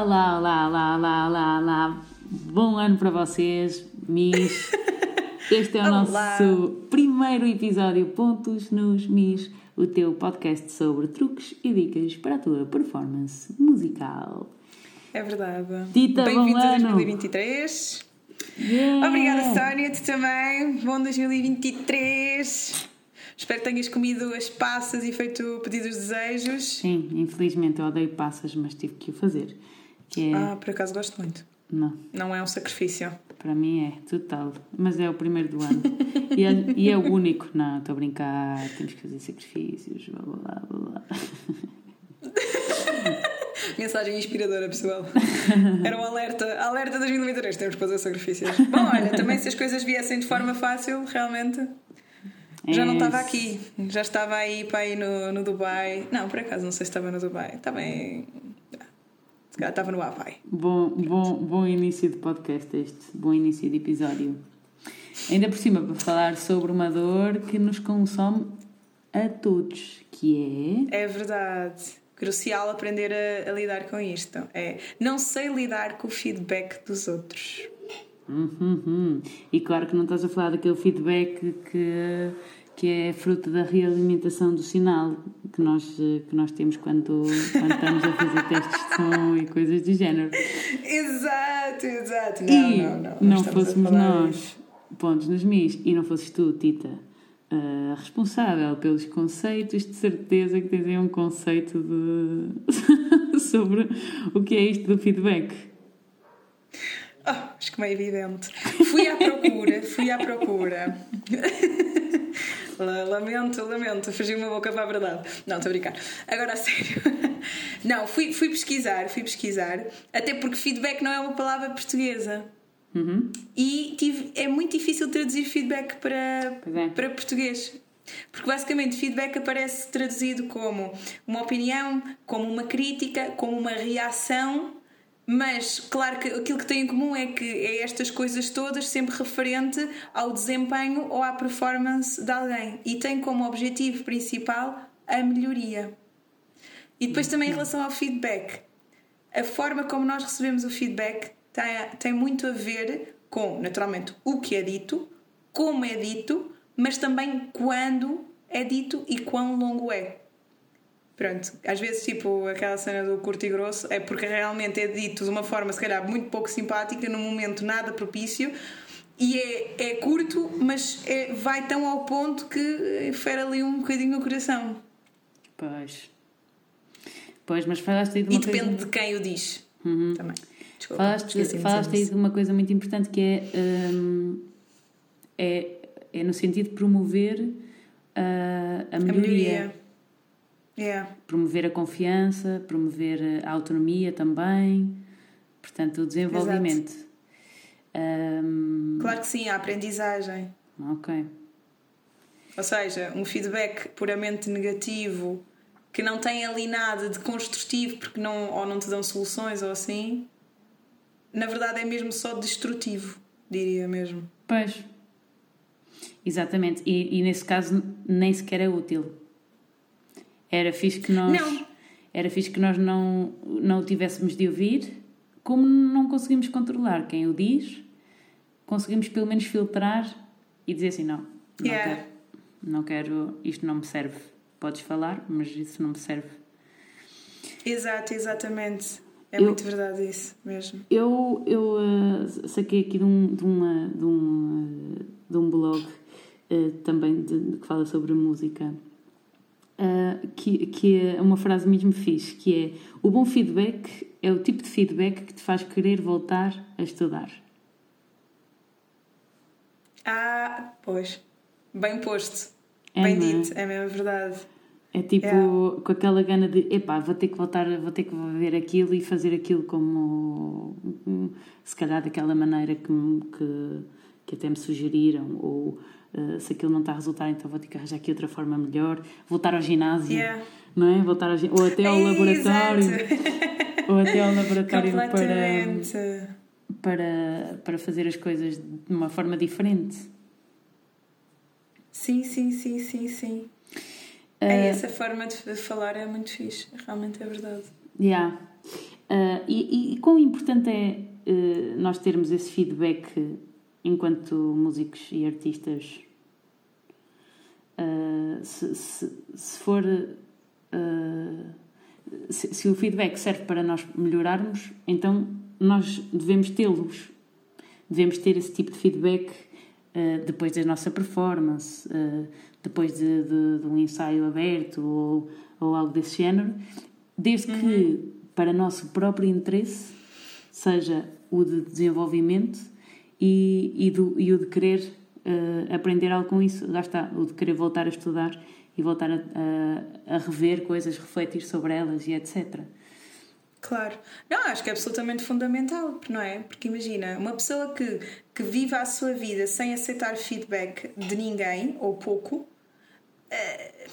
Olá, olá, olá, olá, olá, olá. Bom ano para vocês, Miss. Este é o Olá. nosso primeiro episódio Pontos nos Miss, o teu podcast sobre truques e dicas para a tua performance musical. É verdade. Bom Bem-vindos a ano. 2023. Yeah. Obrigada, Sónia, tu também. Bom 2023. Espero que tenhas comido as passas e feito pedidos desejos. Sim, infelizmente eu odeio passas, mas tive que o fazer. Que é. Ah, por acaso gosto muito. Não, Não é um sacrifício. para mim é total. Mas é o primeiro do ano. e, é, e é o único. Não, estou a brincar, temos que fazer sacrifícios, blá blá blá blá. Mensagem inspiradora, pessoal. Era um alerta. Alerta 2023, temos que fazer sacrifícios. Bom, olha, também se as coisas viessem de forma fácil, realmente. Já não É estava isso. aqui, já estava aí para ir no, no Dubai. Não, por acaso, não sei se estava no Dubai. Estava em. Calhar estava no Havaí. Bom, bom, bom início de podcast este, bom início de episódio. Ainda por cima, para falar sobre uma dor que nos consome a todos, que é... É verdade. Crucial aprender a, a lidar com isto. É, não sei lidar com o feedback dos outros. Hum, hum, hum. E claro que não estás a falar daquele feedback que, que é fruto da realimentação do sinal que nós, que nós temos quando, quando estamos a fazer testes de som e coisas do género. Exato, exato. Não, e não, não. não fôssemos nós, disso. pontos nos mis, e não fosses tu, Tita, a responsável pelos conceitos, de certeza que tens aí um conceito de... sobre o que é isto do feedback. Oh, acho que meio evidente. Fui à procura, fui à procura. La- Lamento, lamento, fugi uma boca para a verdade. Não, estou a brincar. Agora a sério. Não, fui, fui pesquisar, fui pesquisar, até porque feedback não é uma palavra portuguesa. Uhum. E tive, é muito difícil traduzir feedback para, é. para português. Porque basicamente feedback aparece traduzido como uma opinião, como uma crítica, como uma reação, mas claro que aquilo que tem em comum é que é estas coisas todas sempre referente ao desempenho ou à performance de alguém e tem como objetivo principal a melhoria. E depois também em relação ao feedback, a forma como nós recebemos o feedback tem, tem muito a ver com, naturalmente, o que é dito, como é dito, mas também quando é dito e quão longo é. Pronto, às vezes, tipo, aquela cena do curto e grosso é porque realmente é dito de uma forma, se calhar, muito pouco simpática, num momento nada propício. E é, é curto, mas é- vai tão ao ponto que fere ali um bocadinho o coração. Pois. Pois, mas falaste aí de E uma depende coisa... de quem o diz. Uhum. Também. Desculpa. Falaste, falaste aí de uma coisa muito importante que é, hum, é, é no sentido de promover ah, a, A melhoria. Promover a confiança, promover a autonomia também, portanto, o desenvolvimento. Hum, Claro que sim, a aprendizagem. ok. Ou seja, um feedback puramente negativo que não tem ali nada de construtivo porque não, ou não te dão soluções ou assim, na verdade é mesmo só destrutivo, diria mesmo. Pois. Exatamente. E, e nesse caso nem sequer é útil. Era fixe que nós. Não. Era fixe que nós não, não o tivéssemos de ouvir, como não conseguimos controlar quem o diz, conseguimos pelo menos filtrar e dizer assim: não, não Yeah. quero, não quero, isto não me serve. Podes falar, mas isso não me serve. Exato, exatamente. É Eu- muito verdade isso mesmo. Eu, eu eh, saquei aqui de um, de uma, de um, eh, de um blog eh, também de- que fala sobre música eh, que, que é uma frase mesmo fixe que é o bom feedback é o tipo de feedback que te faz querer voltar a estudar. Ah, pois. Bem posto. É, Bem é? dito, é mesmo verdade. É tipo É. com aquela gana de epá, vou ter que voltar, vou ter que ver aquilo e fazer aquilo como se calhar daquela maneira que, que, que até me sugeriram, ou eh, se aquilo não está a resultar, então vou ter que arranjar aqui outra forma melhor, voltar ao ginásio, Yeah. não é? Voltar ao, ou até ao laboratório, ou até ao laboratório para, para, para fazer as coisas de uma forma diferente. Sim, sim, sim, sim, sim. É, essa forma de falar é muito fixe, realmente é verdade. Yeah. Uh, e, e, e quão importante é uh, nós termos esse feedback enquanto músicos e artistas? Uh, se, se, se, for. Se, se, o feedback serve para nós melhorarmos, então nós devemos tê-los. Devemos ter esse tipo de feedback depois da nossa performance, depois de, de, de, um ensaio aberto ou, ou algo desse género, desde uhum. que para nosso próprio interesse, seja o de desenvolvimento e, e, do, e o de querer uh, aprender algo com isso. Lá está, o de querer voltar a estudar e voltar a, a, a rever coisas, refletir sobre elas e etc. Claro. Não, acho que é absolutamente fundamental, não é? Porque imagina, uma pessoa que, que vive a sua vida sem aceitar feedback de ninguém, ou pouco, uh,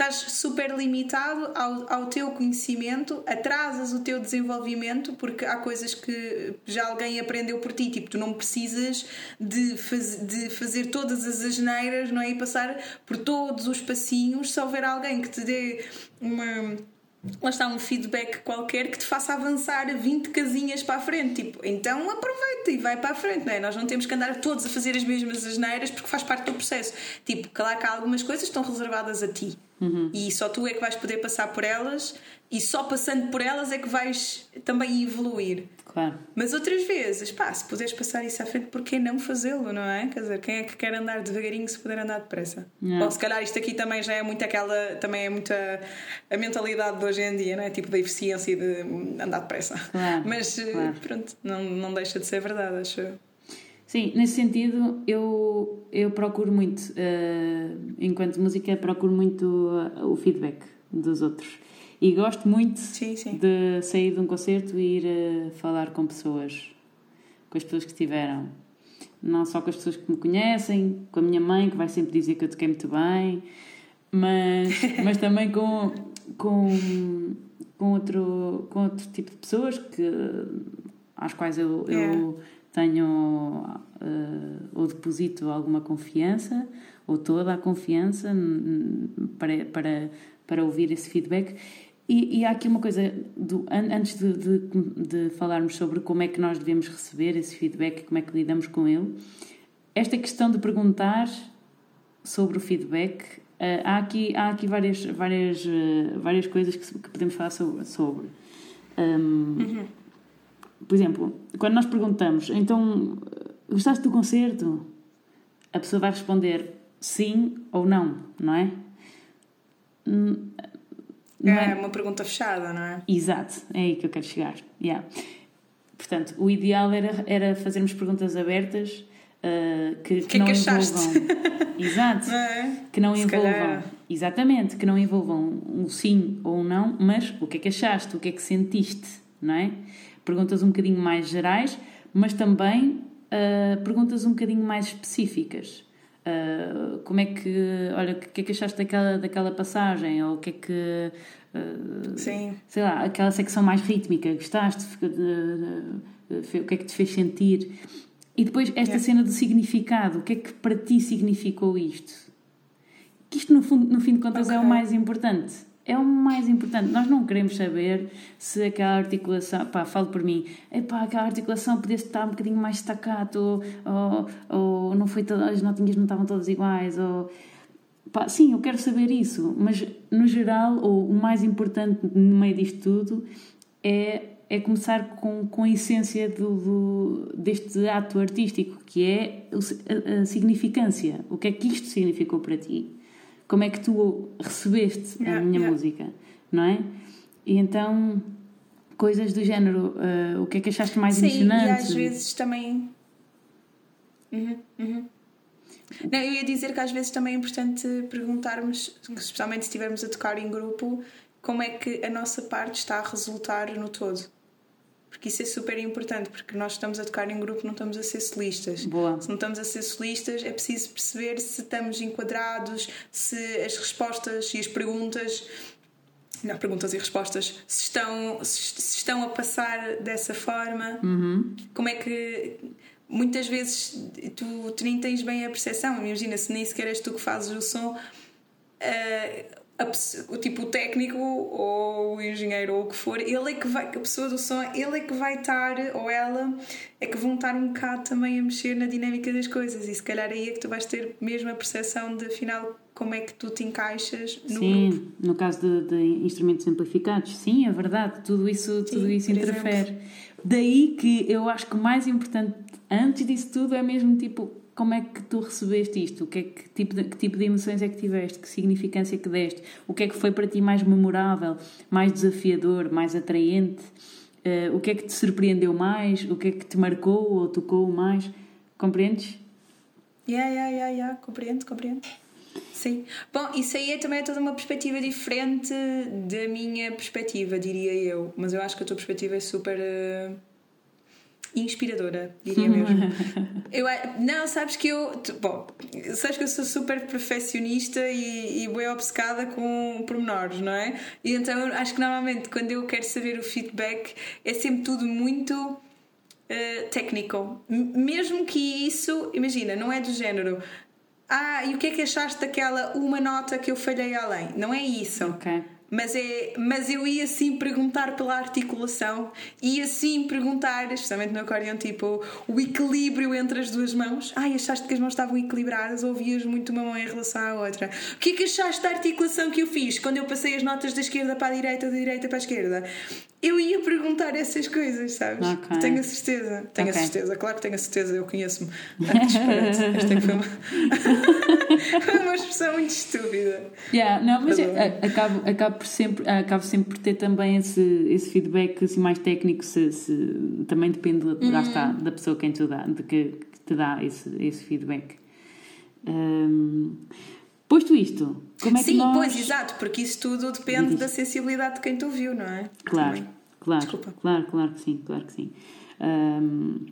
estás super limitado ao, ao teu conhecimento, atrasas o teu desenvolvimento porque há coisas que já alguém aprendeu por ti, tipo, tu não precisas de, faz, de fazer todas as asneiras, não é? E passar por todos os passinhos se houver alguém que te dê uma lá está um feedback qualquer que te faça avançar 20 casinhas para a frente. Tipo, então aproveita e vai para a frente, não é? Nós não temos que andar todos a fazer as mesmas asneiras porque faz parte do processo. Tipo, claro que há algumas coisas que estão reservadas a ti. Uhum. E só tu é que vais poder passar por elas e só passando por elas é que vais também evoluir. Claro. Mas outras vezes, pá, se puderes passar isso à frente, porquê não fazê-lo, não é? Quer dizer, quem é que quer andar devagarinho se puder andar depressa? Não. Ou se calhar isto aqui também já é muito aquela, também é muita a mentalidade de hoje em dia, não é? Tipo da eficiência de andar depressa. Claro. Mas eh, claro. pronto, não, não deixa de ser verdade, acho eu. Sim, nesse sentido eu, eu procuro muito, uh, enquanto música, procuro muito uh, o feedback dos outros. E gosto muito sim, sim. de sair de um concerto e ir uh, falar com pessoas, com as pessoas que estiveram. Não só com as pessoas que me conhecem, com a minha mãe, que vai sempre dizer que eu toquei muito bem, mas, mas também com, com, com, outro, com outro tipo de pessoas que, às quais eu, yeah. eu tenho uh, ou deposito alguma confiança ou toda a confiança para, para, para ouvir esse feedback. E, e há aqui uma coisa, do, antes de, de, de, falarmos sobre como é que nós devemos receber esse feedback, como é que lidamos com ele, esta questão de perguntar sobre o feedback, uh, há aqui, há aqui várias, várias, uh, várias coisas que, que, podemos falar sobre. sobre. Um, uhum por exemplo, quando nós perguntamos, então, gostaste do concerto? A pessoa vai responder sim ou não, não é? Não é, é uma pergunta fechada, não é? Exato, é aí que eu quero chegar. Yeah. Portanto, o ideal era, era fazermos perguntas abertas uh, que, que, que, não que envolvam. Exato. É? Que não Se envolvam. Calhar. Exatamente, que não envolvam um sim ou um não, mas o que é que achaste, o que é que sentiste, não é? Perguntas um bocadinho mais gerais, mas também uh, perguntas um bocadinho mais específicas. Uh, como é que, olha, o que é que achaste daquela, daquela passagem? Ou o que é que. Uh, Sim. Sei lá, aquela secção mais rítmica, gostaste? o que é que te fez sentir? E depois esta é. cena do significado, o que é que para ti significou isto? Que isto, no, fundo, no fim de contas, okay. é o mais importante é o mais importante. Nós não queremos saber se aquela articulação, pá, falo por mim, epá, aquela articulação podia estar um bocadinho mais destacado, ou, ou, não foi todas, as notinhas não estavam todas iguais, ou pá, sim, eu quero saber isso, mas no geral, ou o mais importante no meio disto tudo é, é começar com, com a essência do, do deste ato artístico, que é a, a significância. O que é que isto significou para ti? Como é que tu recebeste yeah, a minha yeah. música, não é? E então, coisas do género, uh, o que é que achaste mais Sim, emocionante? E às vezes também. Uhum, uhum. Não, eu ia dizer que às vezes também é importante perguntarmos, especialmente se estivermos a tocar em grupo, como é que a nossa parte está a resultar no todo porque isso é super importante, porque nós estamos a tocar em grupo, não estamos a ser solistas. Boa. Se não estamos a ser solistas, é preciso perceber se estamos enquadrados, se as respostas e as perguntas. Não, perguntas e respostas se estão, se, estão a passar dessa forma. Uhum. Como é que muitas vezes tu, tu nem tens bem a percepção. Imagina, se nem sequer és tu que fazes o som, uh, a, o tipo o técnico ou o engenheiro ou o que for, ele é que vai, a pessoa do som, ele é que vai estar, ou ela, é que vão estar um bocado também a mexer na dinâmica das coisas. E se calhar aí é que tu vais ter mesmo a percepção de afinal como é que tu te encaixas no sim, grupo. no caso de, de, instrumentos amplificados, sim, é verdade, tudo isso, sim, tudo isso interfere. Exemplo. Daí que eu acho que o mais importante antes disso tudo é mesmo tipo como é que tu recebeste isto? O que, é que, tipo de, que tipo de emoções é que tiveste? Que significância que deste? O que é que foi para ti mais memorável, mais desafiador, mais atraente? Uh, o que é que te surpreendeu mais? O que é que te marcou ou tocou mais? Compreendes? Yeah, yeah, yeah, yeah. compreendo, compreendo. Sim. Bom, isso aí é também toda uma perspectiva diferente da minha perspectiva, diria eu. Mas eu acho que a tua perspectiva é super. Uh inspiradora, diria mesmo. eu, não, sabes que eu. Bom, sabes que eu sou super perfeccionista e, e bem obcecada com pormenores, não é? E então acho que normalmente quando eu quero saber o feedback é sempre tudo muito. Uh, técnico, mesmo que isso, imagina, não é do género ah, e o que é que achaste daquela uma nota que eu falhei além? Não é isso. Ok mas, é, mas eu ia sim perguntar pela articulação, ia sim perguntar, especialmente no acordeão, tipo o equilíbrio entre as duas mãos. Ai, achaste que as mãos estavam equilibradas ou ouvias muito uma mão em relação à outra? O que é que achaste da articulação que eu fiz quando eu passei as notas da esquerda para a direita, da direita para a esquerda? Eu ia perguntar essas coisas, sabes? Okay. Tenho a certeza. Tenho okay. a certeza, claro que tenho a certeza, eu conheço-me. Esta é foi uma... foi uma expressão muito estúpida. Yeah, não, mas acabo, acabo, por sempre, acabo sempre por ter também esse, esse feedback assim, mais técnico, se, se também depende uhum. lá está, da pessoa quem te dá, de que, que te dá esse, esse feedback. Um, Posto isto, como é Sim, que nós... pois, exato, porque isso tudo depende da sensibilidade de quem tu viu, não é? Claro, Também. claro, Desculpa. claro, claro que sim, claro que sim. Um,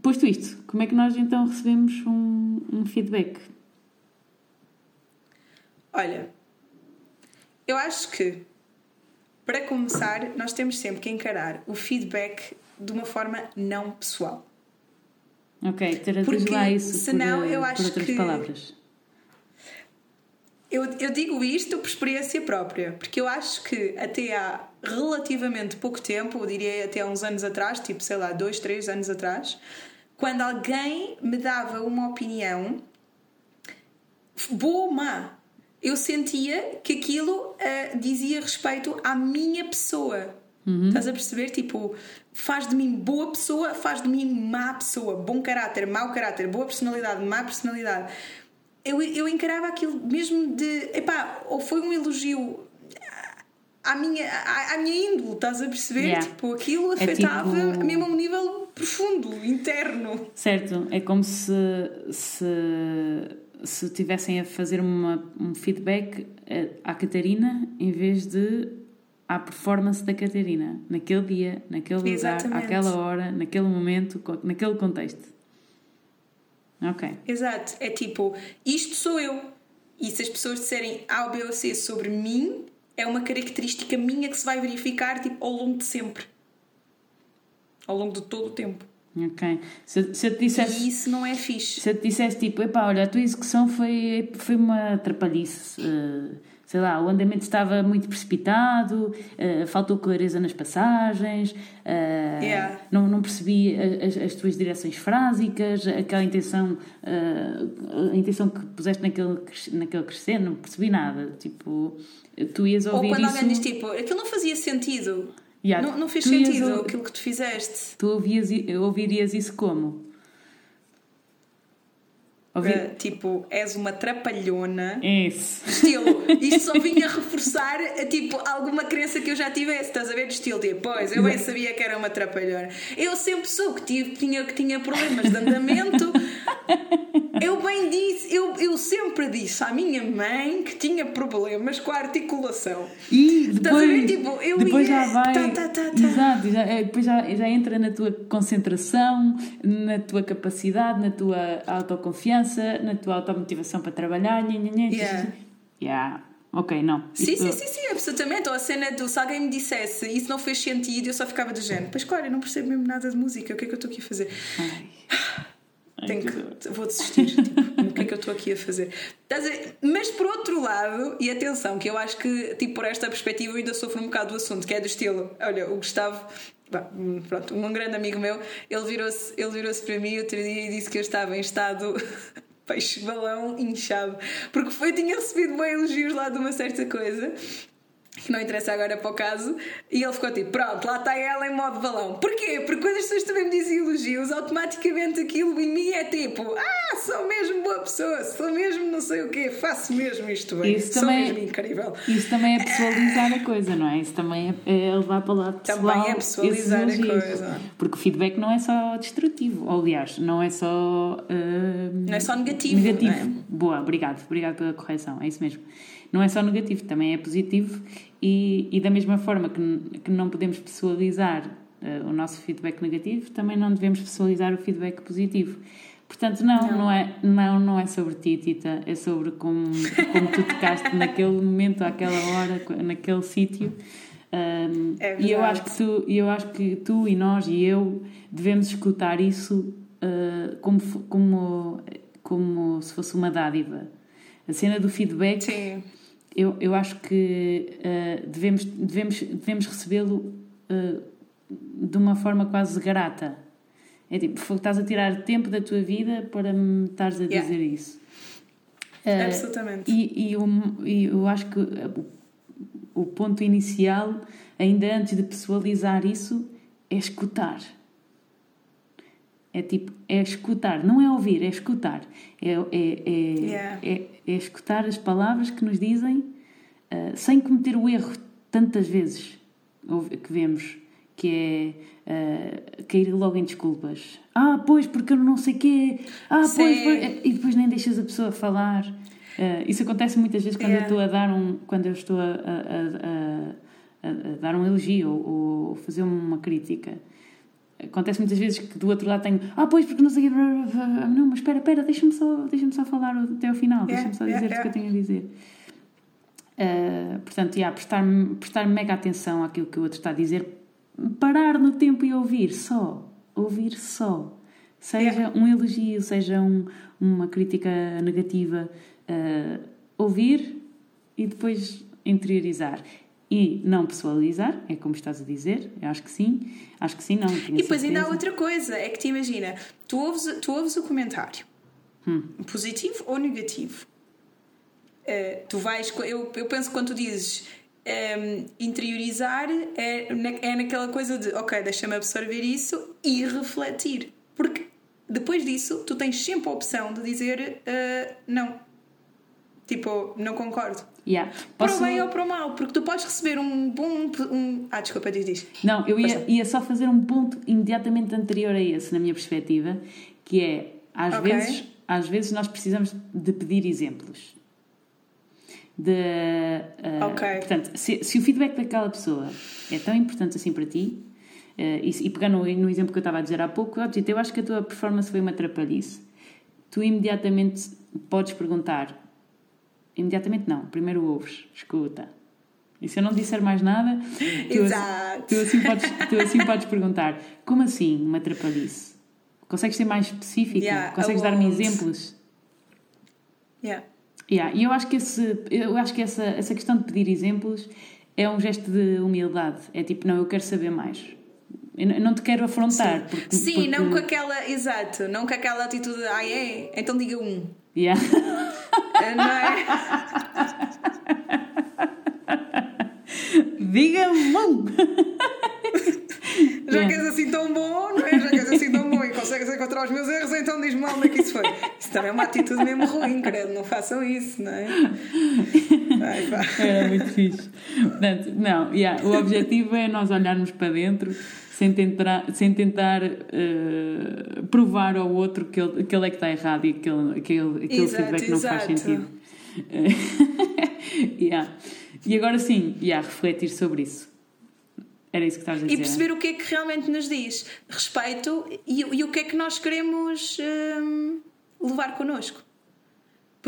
posto isto, como é que nós então recebemos um, um feedback? Olha, eu acho que para começar, nós temos sempre que encarar o feedback de uma forma não pessoal. Ok, traduz lá isso senão, por, eu acho por outras que, palavras. Eu, eu digo isto por experiência própria, porque eu acho que até há relativamente pouco tempo, eu diria até há uns anos atrás, tipo, sei lá, dois, três anos atrás, quando alguém me dava uma opinião, boa ou má, eu sentia que aquilo uh, dizia respeito à minha pessoa. Uhum. Estás a perceber? Tipo, faz de mim boa pessoa, faz de mim má pessoa, bom caráter, mau caráter, boa personalidade, má personalidade eu, eu encarava aquilo mesmo de. Epá, ou foi um elogio à minha, à, à minha índole, estás a perceber? Yeah. Tipo, aquilo afetava é tipo... mesmo a um nível profundo, interno. Certo, é como se, se, se tivessem a fazer uma, um feedback eh, à Catarina em vez de à performance da Catarina, naquele dia, naquele Exatamente. lugar, àquela hora, naquele momento, naquele contexto. Ok. Exato. É tipo, isto sou eu. E se as pessoas disserem A, B ou C sobre mim, é uma característica minha que se vai verificar tipo, ao longo de sempre. Ao longo de todo o tempo. Ok. Se, se eu te dissesse, e isso não é fixe. Se eu te dissesse tipo, epá, olha, a tua execução foi, foi uma atrapalhice. Uh, sei lá, o andamento estava muito precipitado, uh, faltou clareza nas passagens, uh, yeah. não, não percebi as, as, tuas direções frásicas, aquela intenção, uh, a intenção que puseste naquele, naquele crescendo, não percebi nada. Tipo, tu ias ouvir Ou quando isso... alguém diz tipo, aquilo não fazia sentido. Yeah, não, não fez sentido ias, aquilo que tu fizeste. Tu ouvias, ouvirias isso como? Uh, tipo, és uma trapalhona. Isso. Estilo. Isto só vinha reforçar tipo, alguma crença que eu já tivesse. Estás a ver? De estilo, tipo, pois, eu bem sabia que era uma trapalhona. Eu sempre soube que tinha, que tinha problemas de andamento. eu bem disse, eu, eu sempre disse à minha mãe que tinha problemas com a articulação. E depois? Tipo, eu depois ia, já vai. Tá, tá, tá. Exato, já, é, depois já, já entra na tua concentração, na tua capacidade, na tua autoconfiança confiança, na tua automotivação para trabalhar. Nha, nha, nha, yeah. yeah. Ok, não. Sim, sim, sim, sim, absolutamente. Ou a cena do se alguém me dissesse isso não fez sentido, eu só ficava do género. Pois claro, eu não percebo mesmo nada de música, o que é que eu estou aqui a fazer? Ai. Tenho que, vou desistir. tipo, o que é que eu estou aqui a fazer? Mas por outro lado, e atenção, que eu acho que, tipo, por esta perspectiva, eu ainda sofro um bocado do assunto, que é do estilo. Olha, o Gustavo pronto, um grande amigo meu, ele virou-se ele virou para mim outro dia e disse que eu estava em estado peixe-balão inchado. Porque foi, eu tinha recebido bem elogios lá de uma certa coisa que não interessa agora para o caso, e ele ficou tipo: pronto, lá está ela em modo balão. Porquê? Porque quando as pessoas também me dizem elogios, automaticamente aquilo em mim é tipo: ah, sou mesmo boa pessoa, sou mesmo não sei o quê, faço mesmo isto bem, isso sou também, mesmo incrível. Isso também é pessoalizar a coisa, não é? Isso também é, é levar para lá pessoal. Também é pessoalizar a coisa. Porque o feedback não é só destrutivo, ou, aliás, não é só. Uh, não é só negativo. Negativo. É? Boa, obrigado, obrigado pela correção, é isso mesmo não é só negativo, também é positivo e, e da mesma forma que, que não podemos pessoalizar uh, o nosso feedback negativo, também não devemos pessoalizar o feedback positivo. Portanto, não, não, não, é, não, não é sobre ti, Tita, é sobre como, como tu tocaste naquele momento, àquela hora, naquele sítio. Um, é e eu acho que tu, eu acho que tu e nós e eu devemos escutar isso uh, como, como, como se fosse uma dádiva. A cena do feedback Sim eu, eu acho que uh, devemos, devemos, devemos recebê-lo uh, de uma forma quase grata. É tipo, estás a tirar tempo da tua vida para me estares a yeah. dizer isso. Uh, Absolutamente. E, e, eu, e eu acho que o, ponto inicial, ainda antes de pessoalizar isso, é escutar. É tipo, é escutar, não é ouvir, é escutar. É, é, é, yeah. é, é, escutar as palavras que nos dizem uh, sem cometer o erro tantas vezes que vemos, que é uh, cair logo em desculpas. Ah, pois, porque eu não sei quê. Ah, pois, pois, e depois nem deixas a pessoa falar. Uh, isso acontece muitas vezes quando yeah. eu estou a dar um, quando eu estou a, a, a, a dar um elogio ou, ou fazer uma crítica Acontece muitas vezes que do outro lado tenho, ah, pois, porque não sei. Não, mas espera, espera, deixa-me só, deixa só falar até ao final, deixa-me só dizer yeah, o que eu tenho a dizer. Uh, portanto, yeah, prestar, prestar mega atenção àquilo que o outro está a dizer, parar no tempo e ouvir só. Ouvir só. Seja yeah. um elogio, seja um, uma crítica negativa, uh, ouvir e depois interiorizar e não pessoalizar, é como estás a dizer, eu acho que sim, acho que sim, não. E depois certeza. ainda há outra coisa, é que te imagina, tu ouves, tu ouves o comentário, hum. positivo ou negativo. Uh, tu vais, eu, eu penso que quando tu dizes um, ehm, interiorizar, é, é naquela coisa de, ok, deixa-me absorver isso e refletir. Porque depois disso, tu tens sempre a opção de dizer uh, não. Tipo, não concordo. Yeah. Posso... Para o bem ou para o mal, porque tu podes receber um bom. Um... Ah, desculpa, diz, diz. Não, eu ia, ia só fazer um ponto imediatamente anterior a esse, na minha perspectiva, que é às, okay. vezes, às vezes nós precisamos de pedir exemplos. De, uh, okay. Portanto, se, se o feedback daquela pessoa é tão importante assim para ti, uh, e, e pegando no, exemplo que eu estava a dizer há pouco, eu acho que a tua performance foi uma atrapalhice. Tu imediatamente podes perguntar imediatamente não. Primeiro ouves, escuta. E se eu não disser mais nada, tu, assim, tu, assim, podes, tu assim podes perguntar: como assim uma atrapalhice? Consegues ser mais específico? Yeah, Consegues dar-me exemplos? Yeah. Yeah. E eu acho que, esse, eu acho que essa, essa questão de pedir exemplos é um gesto de humildade. É tipo, não, eu quero saber mais. Eu não te quero afrontar. Sim, porque, Sim porque... não com aquela. Exato, não com aquela atitude. Ah, é? Então diga um. Yeah. Não é? Diga-me! Já que és assim tão bom, não é? Já que és assim tão bom e consegues encontrar os meus erros, então diz-me onde é que isso foi. Isso também é uma atitude mesmo ruim, credo, não façam isso, não é? Era muito fixe. Portanto, não, yeah, o objetivo é nós olharmos para dentro sem tentar, sem tentar uh, provar ao outro que ele, que ele é que está errado e que aquele, aquele, aquele exato, feedback não faz sentido. yeah. E agora sim, yeah, refletir sobre isso. Era isso que estás a dizer. E perceber o que é que realmente nos diz respeito e, e o que é que nós queremos um, levar connosco.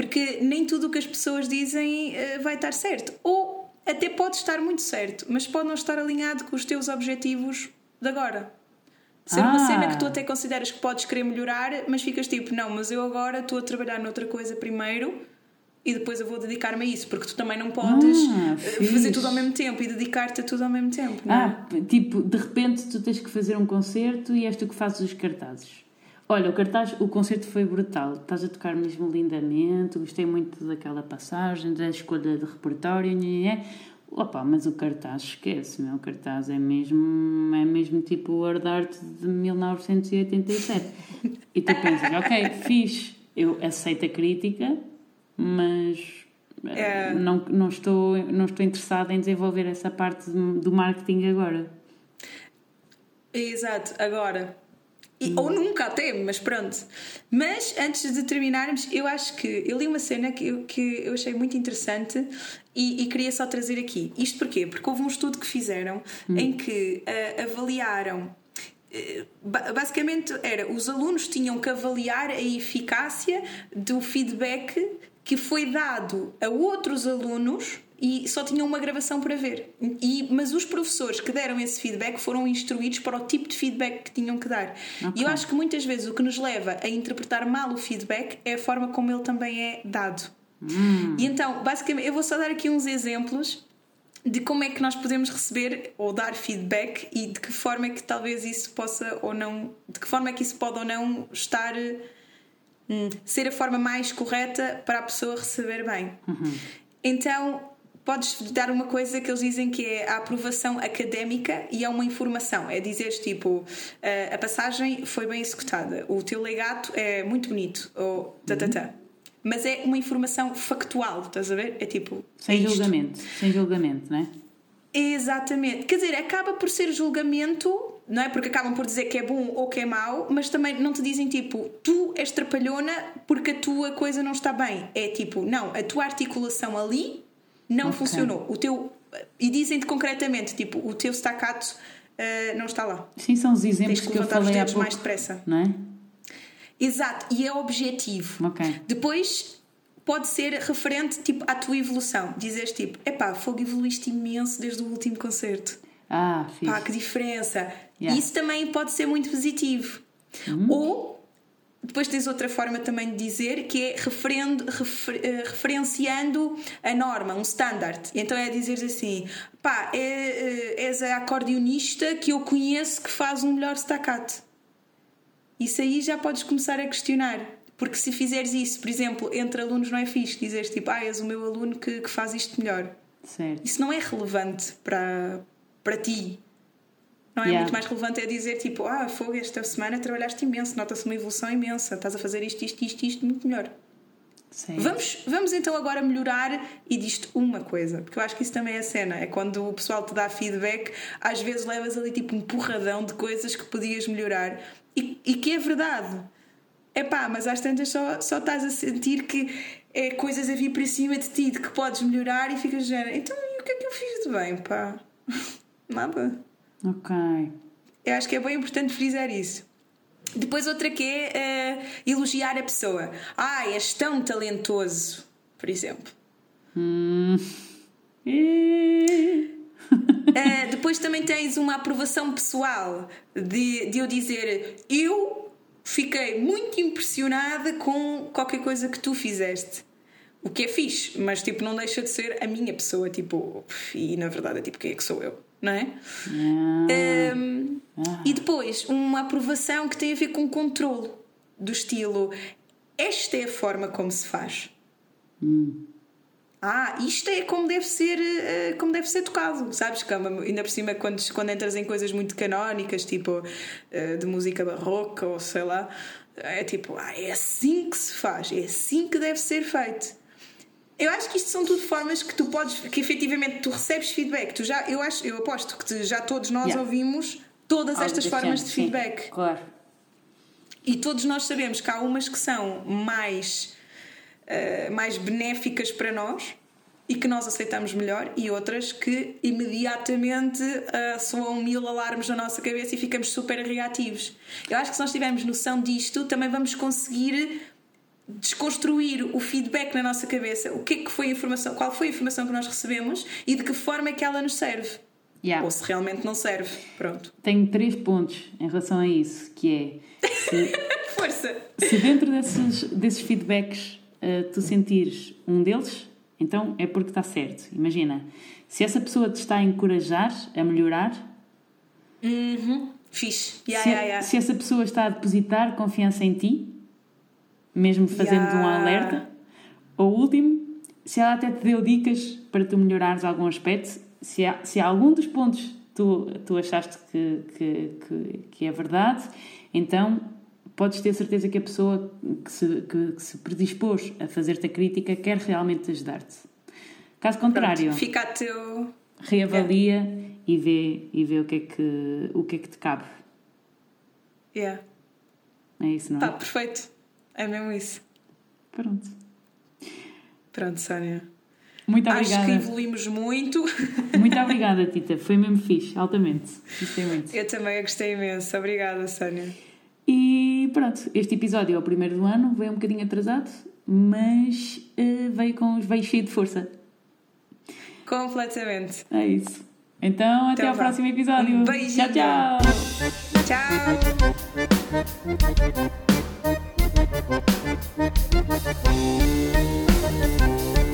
Porque nem tudo o que as pessoas dizem uh, vai estar certo. Ou até pode estar muito certo, mas pode não estar alinhado com os teus objetivos de agora. Ser uma cena que tu até consideras que podes querer melhorar, mas ficas tipo, não, mas eu agora estou a trabalhar noutra coisa primeiro e depois eu vou dedicar-me a isso, porque tu também não podes Ah, eh, fazer tudo ao mesmo tempo e dedicar-te a tudo ao mesmo tempo, não é? Ah, tipo, de repente tu tens que fazer um concerto e és tu que fazes os cartazes. Olha, o cartaz, o concerto foi brutal. Estás a tocar mesmo lindamente, gostei muito daquela passagem, da escolha de repertório, nhé. Opa, mas o cartaz esquece, meu. O cartaz é mesmo, é mesmo tipo o Word Art de 1987. E tu pensas, ok, fixe, eu aceito a crítica, mas eh, É. não, não, estou, não estou interessada em desenvolver essa parte do marketing agora. Exato, agora. E- Ou nunca até, mas pronto. Mas antes de terminarmos, eu acho que eu li uma cena que eu, que eu achei muito interessante e, e queria só trazer aqui. Isto porquê? Porque houve um estudo que fizeram em que ah, avaliaram. eh, ba- Basicamente era os alunos tinham que avaliar a eficácia do feedback que foi dado a outros alunos e só tinham uma gravação para ver. E, mas os professores que deram esse feedback foram instruídos para o tipo de feedback que tinham que dar. E eu acho que muitas vezes o que nos leva a interpretar mal o feedback é a forma como ele também é dado. E então, basicamente, eu vou só dar aqui uns exemplos de como é que nós podemos receber ou dar feedback e de que forma é que talvez isso possa ou não, de que forma é que isso pode ou não estar hum, ser a forma mais correta para a pessoa receber bem. Então, podes dar uma coisa que eles dizem que é a aprovação académica e é uma informação. É dizeres tipo, "Ah, a passagem foi bem executada, o teu legato é muito bonito, ou tá, tá, tá. Mas é uma informação factual, estás a ver? É tipo. Sem é julgamento, sem julgamento, não é? Exatamente. Quer dizer, acaba por ser julgamento, não é? Porque acabam por dizer que é bom ou que é mau, mas também não te dizem tipo, tu és trapalhona porque a tua coisa não está bem. É tipo, não, a tua articulação ali não Ok. funcionou. O teu. E dizem-te concretamente, tipo, o teu staccato ah, não está lá. Sim, são os exemplos Tens que que eu levantar os falei há dedos pouco, mais depressa. não é? Exato, e é objetivo. Ok. Depois pode ser referente tipo, à tua evolução. Dizes tipo, epá, fogo evoluíste imenso desde o último concerto. Ah, fixe. Pá, que diferença. Yeah. Isso também pode ser muito positivo. Ou depois tens outra forma também de dizer que é referendo, refer- eh, referenciando a norma, um standard. Então é dizer assim: pá, é, eh, és a acordeonista que eu conheço que faz um melhor staccato. Isso aí já podes começar a questionar. Porque se fizeres isso, por exemplo, entre alunos não é fixe, dizeres tipo, ah, és o meu aluno que, que faz isto melhor. Certo. Isso não é relevante para, para ti. Não é Yeah. muito mais relevante é dizer tipo, ah, fogo, esta semana trabalhaste imenso, nota-se uma evolução imensa, estás a fazer isto, isto, isto, isto muito melhor. certo. Vamos, vamos então agora melhorar e disto uma coisa, porque eu acho que isso também é a cena, é quando o pessoal te dá feedback, às vezes levas ali tipo um porradão de coisas que podias melhorar e, e que é verdade. É pá, mas às tantas só, só estás a sentir que é coisas a vir para cima de ti, de que podes melhorar e ficas de género, então e o que é que eu fiz de bem, pá? Nada. Ok. Eu acho que é bem importante frisar isso. Depois outra que é eh, elogiar a pessoa. Ah, és tão talentoso, por exemplo. Hum. Eh, depois também tens uma aprovação pessoal de, de eu dizer eu fiquei muito impressionada com qualquer coisa que tu fizeste. O que é fixe, mas tipo, não deixa de ser a minha pessoa, tipo, e na verdade é tipo, quem é que sou eu, não é? Ah, Um, E depois, uma aprovação que tem a ver com controle do estilo. Esta é a forma como se faz. Ah, isto é como deve ser, eh, como deve ser tocado, sabes? Que é ainda por cima, quando, quando entras em coisas muito canónicas, tipo eh, de música barroca ou sei lá, é tipo, ah, é assim que se faz, é assim que deve ser feito. Eu acho que isto são tudo formas que tu podes, que efetivamente tu recebes feedback. Tu já, eu acho, eu aposto que te- já todos nós Yeah. ouvimos todas estas formas de sim, feedback. Claro. E todos nós sabemos que há umas que são mais, eh, mais benéficas para nós e que nós aceitamos melhor, e outras que imediatamente eh, soam mil alarmes na nossa cabeça e ficamos super reativos. Eu acho que se nós tivermos noção disto, também vamos conseguir desconstruir o feedback na nossa cabeça, o que é que foi a informação, qual foi a informação que nós recebemos e de que forma é que ela nos serve. Yeah. Ou se realmente não serve. Pronto. Tenho três pontos em relação a isso, que é se, Força! se dentro desses, desses feedbacks uh, tu sentires um deles, então é porque está certo. Imagina, se essa pessoa te está a encorajar a melhorar, Uhum. Fixe. Yeah, se, yeah, yeah. se essa pessoa está a depositar confiança em ti, mesmo fazendo um Yeah. alerta, ou último, se ela até te deu dicas para tu melhorares algum aspecto, se, há, se há algum dos pontos tu, tu achaste que, que, que, que é verdade, então podes ter certeza que a pessoa que se, que, que se predispôs a fazer-te a crítica quer realmente ajudar-te. Caso contrário, Pronto. Fica a teu. reavalia e vê, e vê o, que é que, o que é que te cabe. Yeah. É isso, não é? Tá, perfeito. É mesmo isso. Pronto. Pronto, Sónia. Muito Acho obrigada. que evoluímos muito. Muito obrigada, Tita. Foi mesmo fixe, altamente. Gostei muito. Eu também gostei imenso. Obrigada, Sónia. E pronto, este episódio é o primeiro do ano, veio um bocadinho atrasado, mas eh, veio com veio cheio de força. Completamente. É isso. Então, até Então ao vá. próximo episódio. Um beijinho. Tchau, tchau. Tchau! Thank you.